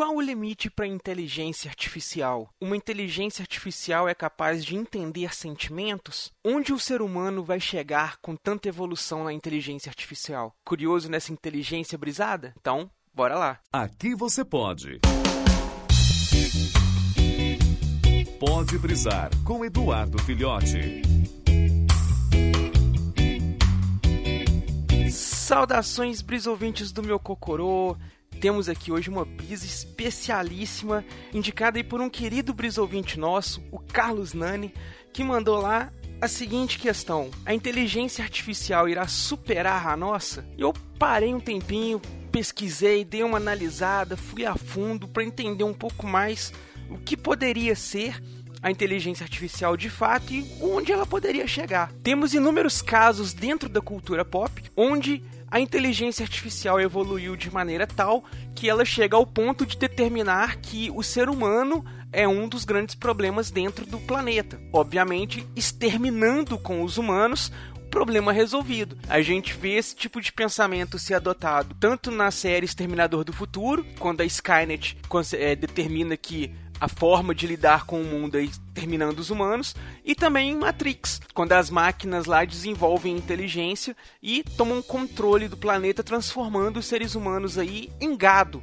qual o limite para a inteligência artificial? Uma inteligência artificial é capaz de entender sentimentos? Onde o ser humano vai chegar com tanta evolução na inteligência artificial? Curioso nessa inteligência brisada? Então, bora lá. Aqui você pode. Pode brisar com Eduardo Filhote. Saudações, brisouvintes do meu Cocorô. Temos aqui hoje uma brisa especialíssima, indicada aí por um querido brisouvinte nosso, o Carlos Nani, que mandou lá a seguinte questão: A inteligência artificial irá superar a nossa? Eu parei um tempinho, pesquisei, dei uma analisada, fui a fundo para entender um pouco mais o que poderia ser a inteligência artificial de fato e onde ela poderia chegar. Temos inúmeros casos dentro da cultura pop onde a inteligência artificial evoluiu de maneira tal que ela chega ao ponto de determinar que o ser humano é um dos grandes problemas dentro do planeta. Obviamente, exterminando com os humanos problema resolvido. A gente vê esse tipo de pensamento ser adotado tanto na série Exterminador do Futuro, quando a Skynet é, determina que a forma de lidar com o mundo aí, terminando os humanos, e também em Matrix, quando as máquinas lá desenvolvem inteligência e tomam controle do planeta, transformando os seres humanos aí em gado,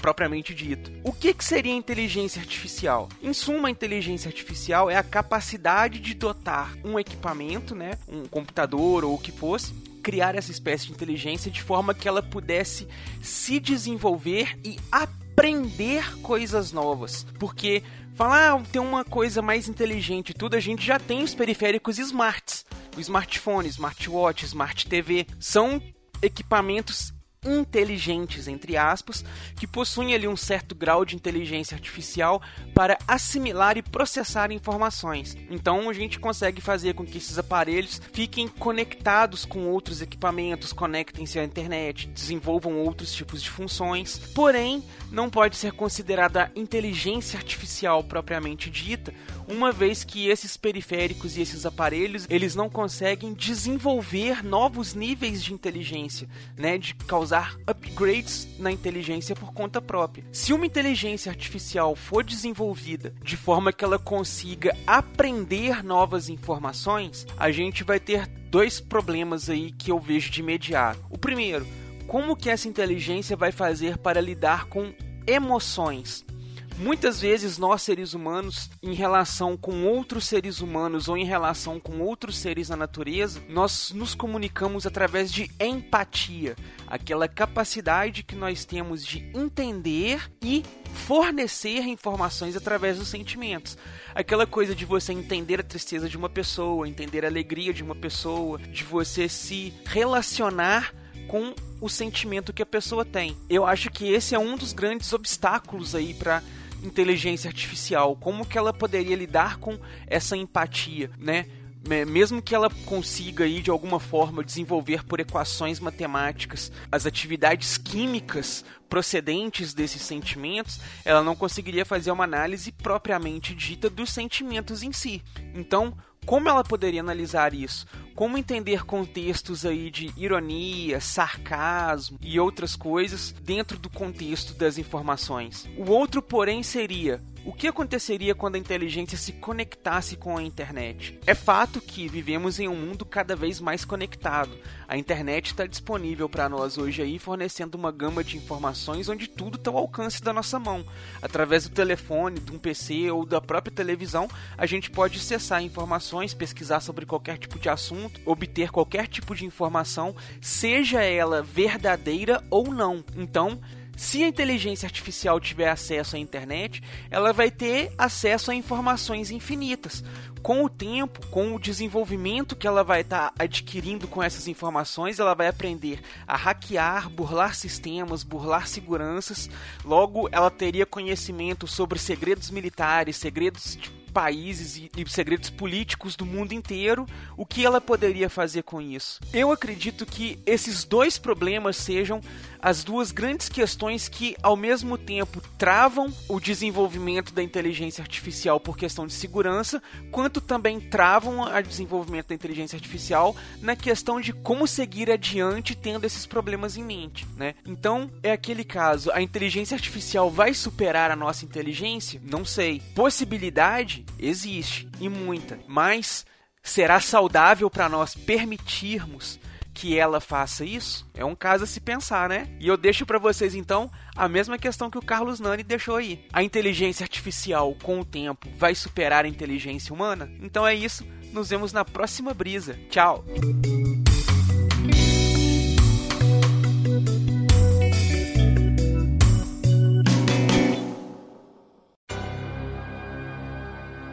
propriamente dito. O que, que seria inteligência artificial? Em suma, a inteligência artificial é a capacidade de dotar um equipamento, né, um computador ou o que fosse, criar essa espécie de inteligência de forma que ela pudesse se desenvolver e aprender aprender coisas novas. Porque falar ah, tem uma coisa mais inteligente tudo, a gente já tem os periféricos smarts. O smartphone, smartwatch, smart TV são equipamentos inteligentes, entre aspas, que possuem ali um certo grau de inteligência artificial para assimilar e processar informações. Então a gente consegue fazer com que esses aparelhos fiquem conectados com outros equipamentos, conectem-se à internet, desenvolvam outros tipos de funções. Porém, não pode ser considerada inteligência artificial propriamente dita, uma vez que esses periféricos e esses aparelhos, eles não conseguem desenvolver novos níveis de inteligência, né, de causar upgrades na inteligência por conta própria. Se uma inteligência artificial for desenvolvida de forma que ela consiga aprender novas informações, a gente vai ter dois problemas aí que eu vejo de imediato. O primeiro, como que essa inteligência vai fazer para lidar com emoções? Muitas vezes nós seres humanos, em relação com outros seres humanos ou em relação com outros seres na natureza, nós nos comunicamos através de empatia, aquela capacidade que nós temos de entender e fornecer informações através dos sentimentos. Aquela coisa de você entender a tristeza de uma pessoa, entender a alegria de uma pessoa, de você se relacionar com o sentimento que a pessoa tem. Eu acho que esse é um dos grandes obstáculos aí para inteligência artificial, como que ela poderia lidar com essa empatia, né? Mesmo que ela consiga aí de alguma forma desenvolver por equações matemáticas as atividades químicas procedentes desses sentimentos, ela não conseguiria fazer uma análise propriamente dita dos sentimentos em si. Então, como ela poderia analisar isso? Como entender contextos aí de ironia, sarcasmo e outras coisas dentro do contexto das informações? O outro, porém, seria o que aconteceria quando a inteligência se conectasse com a internet? É fato que vivemos em um mundo cada vez mais conectado. A internet está disponível para nós hoje aí, fornecendo uma gama de informações onde tudo está ao alcance da nossa mão. Através do telefone, de um PC ou da própria televisão, a gente pode acessar informações, pesquisar sobre qualquer tipo de assunto, obter qualquer tipo de informação, seja ela verdadeira ou não. Então, se a inteligência artificial tiver acesso à internet, ela vai ter acesso a informações infinitas. Com o tempo, com o desenvolvimento que ela vai estar tá adquirindo com essas informações, ela vai aprender a hackear, burlar sistemas, burlar seguranças. Logo, ela teria conhecimento sobre segredos militares, segredos de países e, e segredos políticos do mundo inteiro, o que ela poderia fazer com isso? Eu acredito que esses dois problemas sejam as duas grandes questões que, ao mesmo tempo, travam o desenvolvimento da inteligência artificial por questão de segurança, quanto também travam o desenvolvimento da inteligência artificial na questão de como seguir adiante tendo esses problemas em mente, né? Então, é aquele caso, a inteligência artificial vai superar a nossa inteligência? Não sei. Possibilidade existe e muita, mas será saudável para nós permitirmos que ela faça isso? É um caso a se pensar, né? E eu deixo para vocês então a mesma questão que o Carlos Nani deixou aí. A inteligência artificial, com o tempo, vai superar a inteligência humana? Então é isso. Nos vemos na próxima brisa. Tchau.